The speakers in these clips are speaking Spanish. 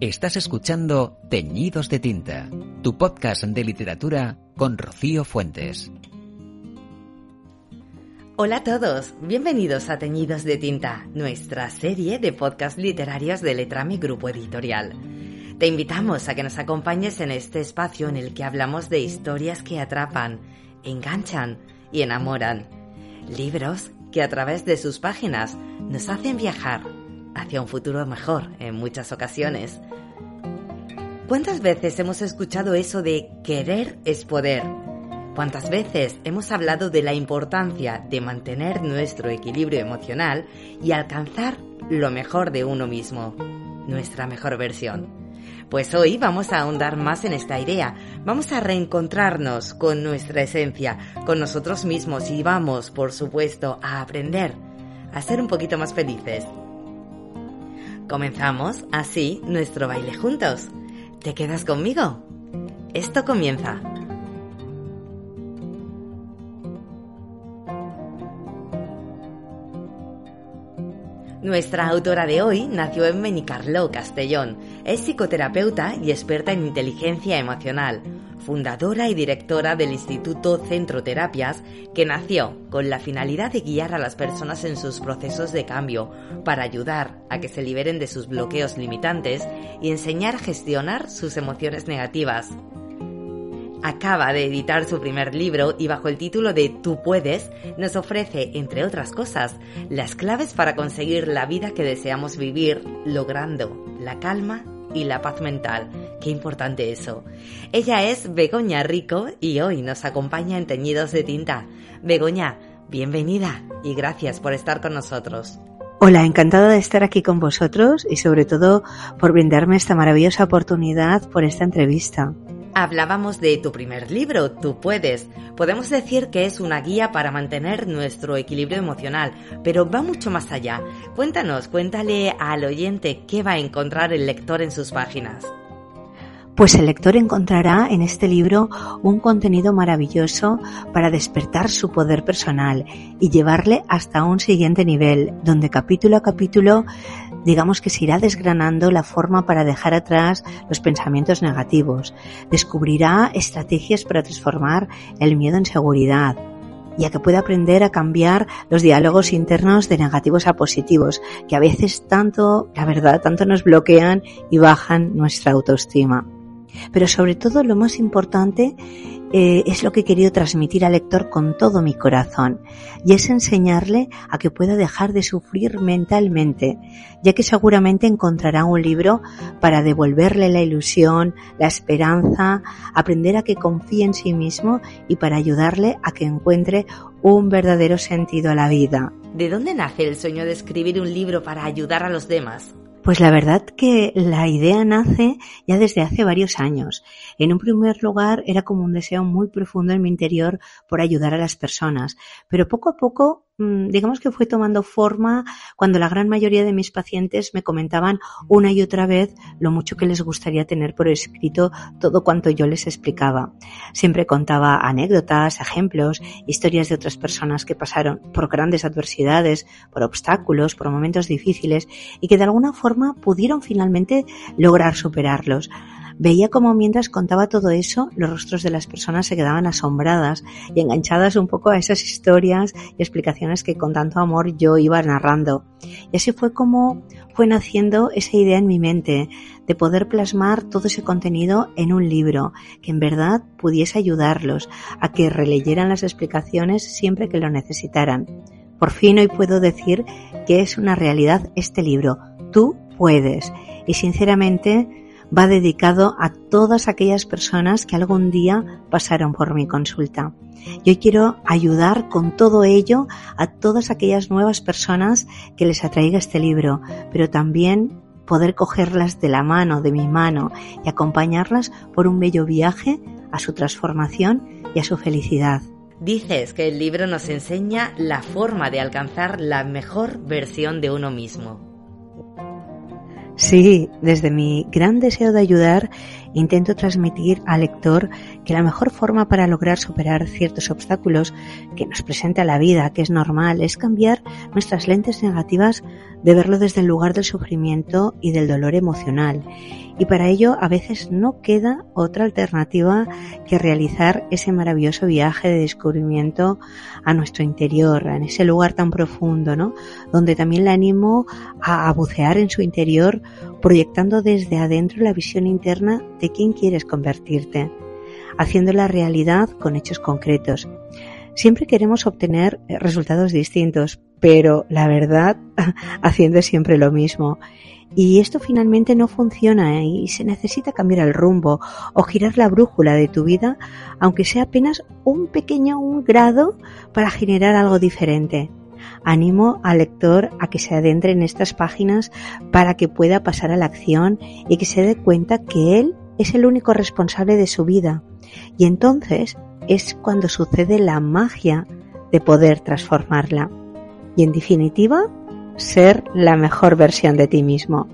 Estás escuchando Teñidos de Tinta, tu podcast de literatura con Rocío Fuentes. Hola a todos, bienvenidos a Teñidos de Tinta, nuestra serie de podcasts literarios de Letrami Grupo Editorial. Te invitamos a que nos acompañes en este espacio en el que hablamos de historias que atrapan, enganchan y enamoran. Libros que a través de sus páginas nos hacen viajar hacia un futuro mejor en muchas ocasiones. ¿Cuántas veces hemos escuchado eso de querer es poder? ¿Cuántas veces hemos hablado de la importancia de mantener nuestro equilibrio emocional y alcanzar lo mejor de uno mismo, nuestra mejor versión? Pues hoy vamos a ahondar más en esta idea, vamos a reencontrarnos con nuestra esencia, con nosotros mismos y vamos, por supuesto, a aprender a ser un poquito más felices. Comenzamos así nuestro baile juntos. ¿Te quedas conmigo? Esto comienza. Nuestra autora de hoy nació en Menicarló, Castellón. Es psicoterapeuta y experta en inteligencia emocional, fundadora y directora del Instituto Centro Terapias, que nació con la finalidad de guiar a las personas en sus procesos de cambio, para ayudar a que se liberen de sus bloqueos limitantes y enseñar a gestionar sus emociones negativas. Acaba de editar su primer libro y bajo el título de Tú puedes nos ofrece, entre otras cosas, las claves para conseguir la vida que deseamos vivir, logrando la calma y la paz mental. Qué importante eso. Ella es Begoña Rico y hoy nos acompaña en Teñidos de Tinta. Begoña, bienvenida y gracias por estar con nosotros. Hola, encantada de estar aquí con vosotros y sobre todo por brindarme esta maravillosa oportunidad por esta entrevista. Hablábamos de tu primer libro, Tú puedes. Podemos decir que es una guía para mantener nuestro equilibrio emocional, pero va mucho más allá. Cuéntanos, cuéntale al oyente qué va a encontrar el lector en sus páginas. Pues el lector encontrará en este libro un contenido maravilloso para despertar su poder personal y llevarle hasta un siguiente nivel, donde capítulo a capítulo digamos que se irá desgranando la forma para dejar atrás los pensamientos negativos. Descubrirá estrategias para transformar el miedo en seguridad, ya que puede aprender a cambiar los diálogos internos de negativos a positivos, que a veces tanto, la verdad, tanto nos bloquean y bajan nuestra autoestima. Pero sobre todo lo más importante eh, es lo que he querido transmitir al lector con todo mi corazón y es enseñarle a que pueda dejar de sufrir mentalmente, ya que seguramente encontrará un libro para devolverle la ilusión, la esperanza, aprender a que confíe en sí mismo y para ayudarle a que encuentre un verdadero sentido a la vida. ¿De dónde nace el sueño de escribir un libro para ayudar a los demás? Pues la verdad que la idea nace ya desde hace varios años. En un primer lugar era como un deseo muy profundo en mi interior por ayudar a las personas, pero poco a poco digamos que fue tomando forma cuando la gran mayoría de mis pacientes me comentaban una y otra vez lo mucho que les gustaría tener por escrito todo cuanto yo les explicaba. Siempre contaba anécdotas, ejemplos, historias de otras personas que pasaron por grandes adversidades, por obstáculos, por momentos difíciles y que de alguna forma pudieron finalmente lograr superarlos. Veía como mientras contaba todo eso, los rostros de las personas se quedaban asombradas y enganchadas un poco a esas historias y explicaciones que con tanto amor yo iba narrando. Y así fue como fue naciendo esa idea en mi mente de poder plasmar todo ese contenido en un libro que en verdad pudiese ayudarlos a que releyeran las explicaciones siempre que lo necesitaran. Por fin hoy puedo decir que es una realidad este libro. Tú puedes. Y sinceramente va dedicado a todas aquellas personas que algún día pasaron por mi consulta. Yo quiero ayudar con todo ello a todas aquellas nuevas personas que les atraiga este libro, pero también poder cogerlas de la mano, de mi mano, y acompañarlas por un bello viaje a su transformación y a su felicidad. Dices que el libro nos enseña la forma de alcanzar la mejor versión de uno mismo. Sí, desde mi gran deseo de ayudar intento transmitir al lector que la mejor forma para lograr superar ciertos obstáculos que nos presenta la vida, que es normal, es cambiar nuestras lentes negativas de verlo desde el lugar del sufrimiento y del dolor emocional. Y para ello a veces no queda otra alternativa que realizar ese maravilloso viaje de descubrimiento a nuestro interior, en ese lugar tan profundo, ¿no? Donde también le animo a bucear en su interior proyectando desde adentro la visión interna de quién quieres convertirte, haciendo la realidad con hechos concretos. Siempre queremos obtener resultados distintos, pero la verdad haciendo siempre lo mismo. Y esto finalmente no funciona y se necesita cambiar el rumbo o girar la brújula de tu vida, aunque sea apenas un pequeño un grado para generar algo diferente. Animo al lector a que se adentre en estas páginas para que pueda pasar a la acción y que se dé cuenta que él es el único responsable de su vida. Y entonces es cuando sucede la magia de poder transformarla. Y en definitiva, ser la mejor versión de ti mismo.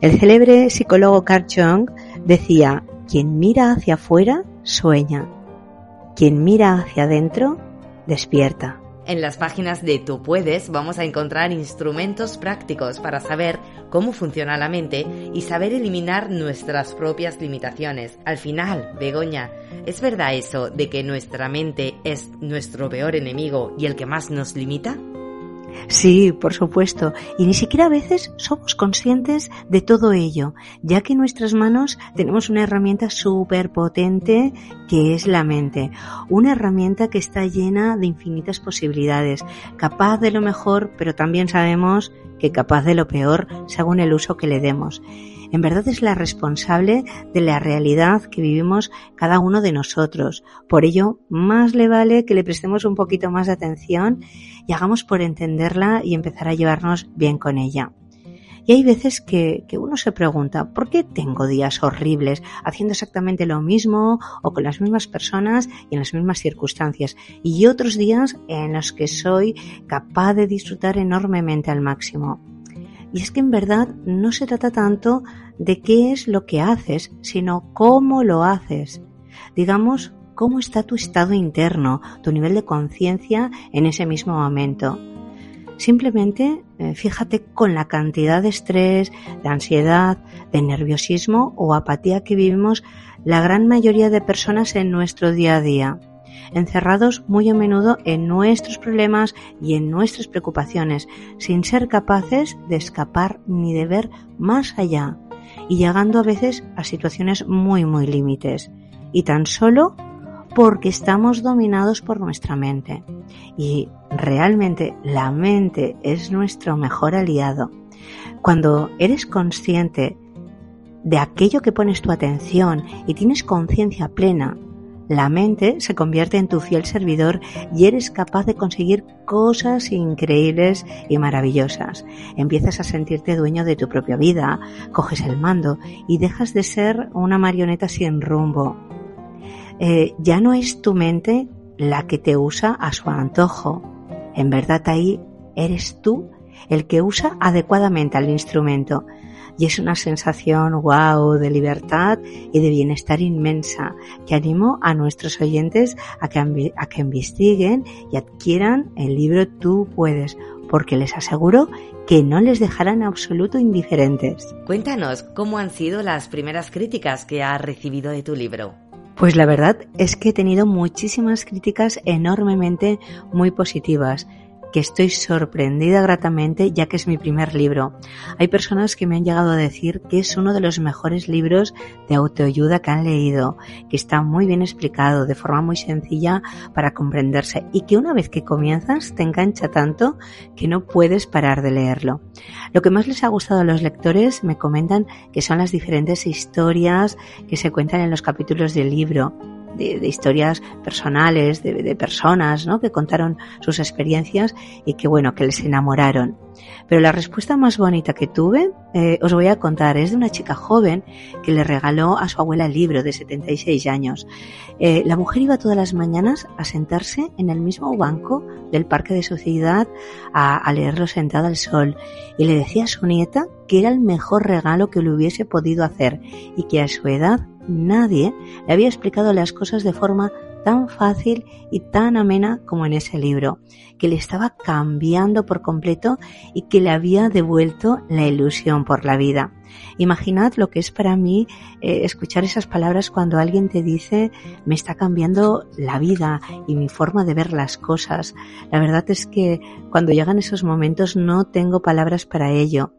El célebre psicólogo Carl Jung decía, quien mira hacia afuera, sueña. Quien mira hacia adentro, despierta. En las páginas de Tú Puedes vamos a encontrar instrumentos prácticos para saber cómo funciona la mente y saber eliminar nuestras propias limitaciones. Al final, Begoña, ¿es verdad eso de que nuestra mente es nuestro peor enemigo y el que más nos limita? Sí, por supuesto. Y ni siquiera a veces somos conscientes de todo ello, ya que en nuestras manos tenemos una herramienta súper potente que es la mente. Una herramienta que está llena de infinitas posibilidades, capaz de lo mejor, pero también sabemos que capaz de lo peor según el uso que le demos en verdad es la responsable de la realidad que vivimos cada uno de nosotros. Por ello, más le vale que le prestemos un poquito más de atención y hagamos por entenderla y empezar a llevarnos bien con ella. Y hay veces que, que, uno se pregunta, ¿por qué tengo días horribles haciendo exactamente lo mismo o con las mismas personas y en las mismas circunstancias? Y otros días en los que soy capaz de disfrutar enormemente al máximo. Y es que en verdad no se trata tanto de qué es lo que haces, sino cómo lo haces. Digamos, cómo está tu estado interno, tu nivel de conciencia en ese mismo momento. Simplemente eh, fíjate con la cantidad de estrés, de ansiedad, de nerviosismo o apatía que vivimos la gran mayoría de personas en nuestro día a día encerrados muy a menudo en nuestros problemas y en nuestras preocupaciones, sin ser capaces de escapar ni de ver más allá, y llegando a veces a situaciones muy muy límites, y tan solo porque estamos dominados por nuestra mente. Y realmente la mente es nuestro mejor aliado. Cuando eres consciente de aquello que pones tu atención y tienes conciencia plena la mente se convierte en tu fiel servidor y eres capaz de conseguir cosas increíbles y maravillosas. Empiezas a sentirte dueño de tu propia vida, coges el mando y dejas de ser una marioneta sin rumbo. Eh, ya no es tu mente la que te usa a su antojo. En verdad ahí eres tú el que usa adecuadamente al instrumento y es una sensación wow de libertad y de bienestar inmensa que animo a nuestros oyentes a que, a que investiguen y adquieran el libro Tú puedes porque les aseguro que no les dejarán absoluto indiferentes. Cuéntanos cómo han sido las primeras críticas que has recibido de tu libro. Pues la verdad es que he tenido muchísimas críticas enormemente muy positivas que estoy sorprendida gratamente ya que es mi primer libro. Hay personas que me han llegado a decir que es uno de los mejores libros de autoayuda que han leído, que está muy bien explicado de forma muy sencilla para comprenderse y que una vez que comienzas te engancha tanto que no puedes parar de leerlo. Lo que más les ha gustado a los lectores me comentan que son las diferentes historias que se cuentan en los capítulos del libro de, historias personales, de, personas, ¿no? Que contaron sus experiencias y que, bueno, que les enamoraron. Pero la respuesta más bonita que tuve, eh, os voy a contar, es de una chica joven que le regaló a su abuela el libro de 76 años. Eh, la mujer iba todas las mañanas a sentarse en el mismo banco del parque de su ciudad a, a leerlo sentada al sol y le decía a su nieta que era el mejor regalo que le hubiese podido hacer y que a su edad nadie le había explicado las cosas de forma tan fácil y tan amena como en ese libro, que le estaba cambiando por completo y que le había devuelto la ilusión por la vida. Imaginad lo que es para mí eh, escuchar esas palabras cuando alguien te dice me está cambiando la vida y mi forma de ver las cosas. La verdad es que cuando llegan esos momentos no tengo palabras para ello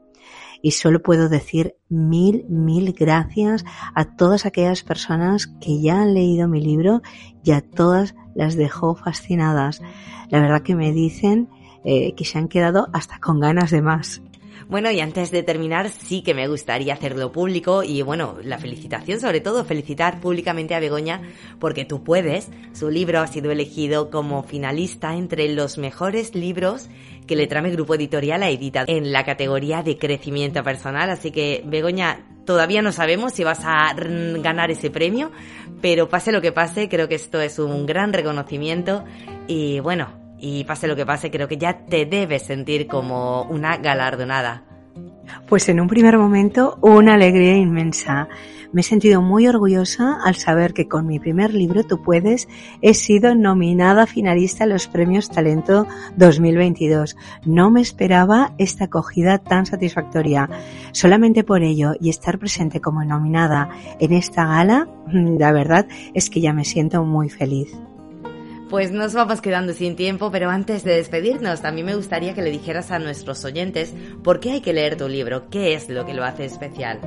y solo puedo decir mil, mil gracias a todas aquellas personas que ya han leído mi libro y a todas las dejó fascinadas. La verdad que me dicen eh, que se han quedado hasta con ganas de más. Bueno, y antes de terminar, sí que me gustaría hacerlo público y bueno, la felicitación, sobre todo felicitar públicamente a Begoña porque tú puedes. Su libro ha sido elegido como finalista entre los mejores libros que Letrame Grupo Editorial ha editado en la categoría de crecimiento personal. Así que, Begoña, todavía no sabemos si vas a ganar ese premio, pero pase lo que pase, creo que esto es un gran reconocimiento y bueno, y pase lo que pase, creo que ya te debes sentir como una galardonada. Pues en un primer momento una alegría inmensa. Me he sentido muy orgullosa al saber que con mi primer libro, Tú puedes, he sido nominada finalista a los premios Talento 2022. No me esperaba esta acogida tan satisfactoria. Solamente por ello y estar presente como nominada en esta gala, la verdad es que ya me siento muy feliz. Pues nos vamos quedando sin tiempo, pero antes de despedirnos, también me gustaría que le dijeras a nuestros oyentes por qué hay que leer tu libro, qué es lo que lo hace especial.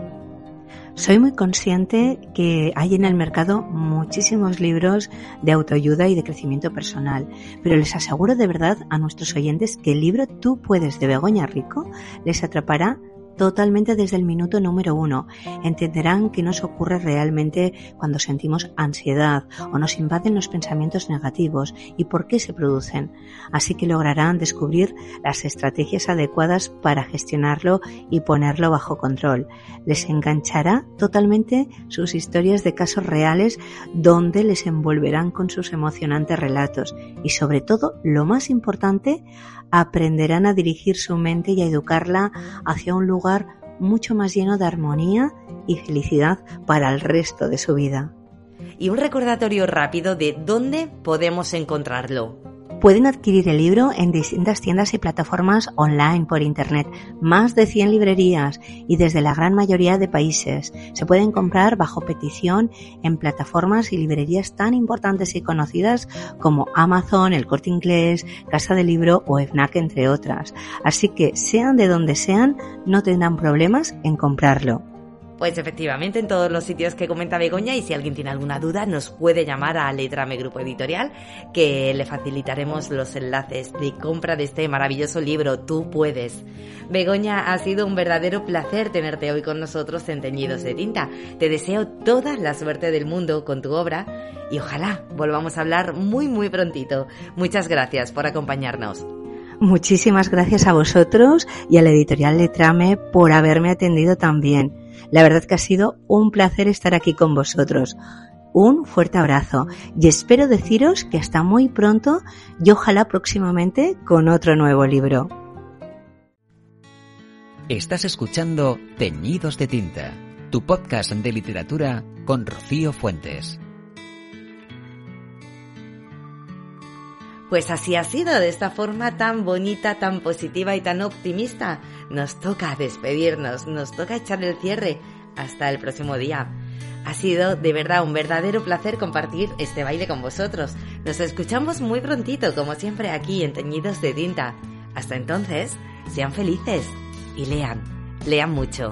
Soy muy consciente que hay en el mercado muchísimos libros de autoayuda y de crecimiento personal, pero les aseguro de verdad a nuestros oyentes que el libro Tú puedes de Begoña Rico les atrapará totalmente desde el minuto número uno. Entenderán qué nos ocurre realmente cuando sentimos ansiedad o nos invaden los pensamientos negativos y por qué se producen. Así que lograrán descubrir las estrategias adecuadas para gestionarlo y ponerlo bajo control. Les enganchará totalmente sus historias de casos reales donde les envolverán con sus emocionantes relatos y sobre todo, lo más importante, aprenderán a dirigir su mente y a educarla hacia un lugar mucho más lleno de armonía y felicidad para el resto de su vida. Y un recordatorio rápido de dónde podemos encontrarlo. Pueden adquirir el libro en distintas tiendas y plataformas online por Internet, más de 100 librerías y desde la gran mayoría de países. Se pueden comprar bajo petición en plataformas y librerías tan importantes y conocidas como Amazon, El Corte Inglés, Casa de Libro o FNAC, entre otras. Así que, sean de donde sean, no tendrán problemas en comprarlo. Pues efectivamente, en todos los sitios que comenta Begoña y si alguien tiene alguna duda nos puede llamar a Letrame Grupo Editorial que le facilitaremos los enlaces de compra de este maravilloso libro Tú puedes. Begoña, ha sido un verdadero placer tenerte hoy con nosotros en Teñidos de Tinta. Te deseo toda la suerte del mundo con tu obra y ojalá volvamos a hablar muy muy prontito. Muchas gracias por acompañarnos. Muchísimas gracias a vosotros y a la editorial Letrame por haberme atendido también. La verdad que ha sido un placer estar aquí con vosotros. Un fuerte abrazo y espero deciros que hasta muy pronto y ojalá próximamente con otro nuevo libro. Estás escuchando Teñidos de Tinta, tu podcast de literatura con Rocío Fuentes. Pues así ha sido, de esta forma tan bonita, tan positiva y tan optimista. Nos toca despedirnos, nos toca echar el cierre. Hasta el próximo día. Ha sido de verdad un verdadero placer compartir este baile con vosotros. Nos escuchamos muy prontito, como siempre, aquí en Teñidos de Tinta. Hasta entonces, sean felices y lean, lean mucho.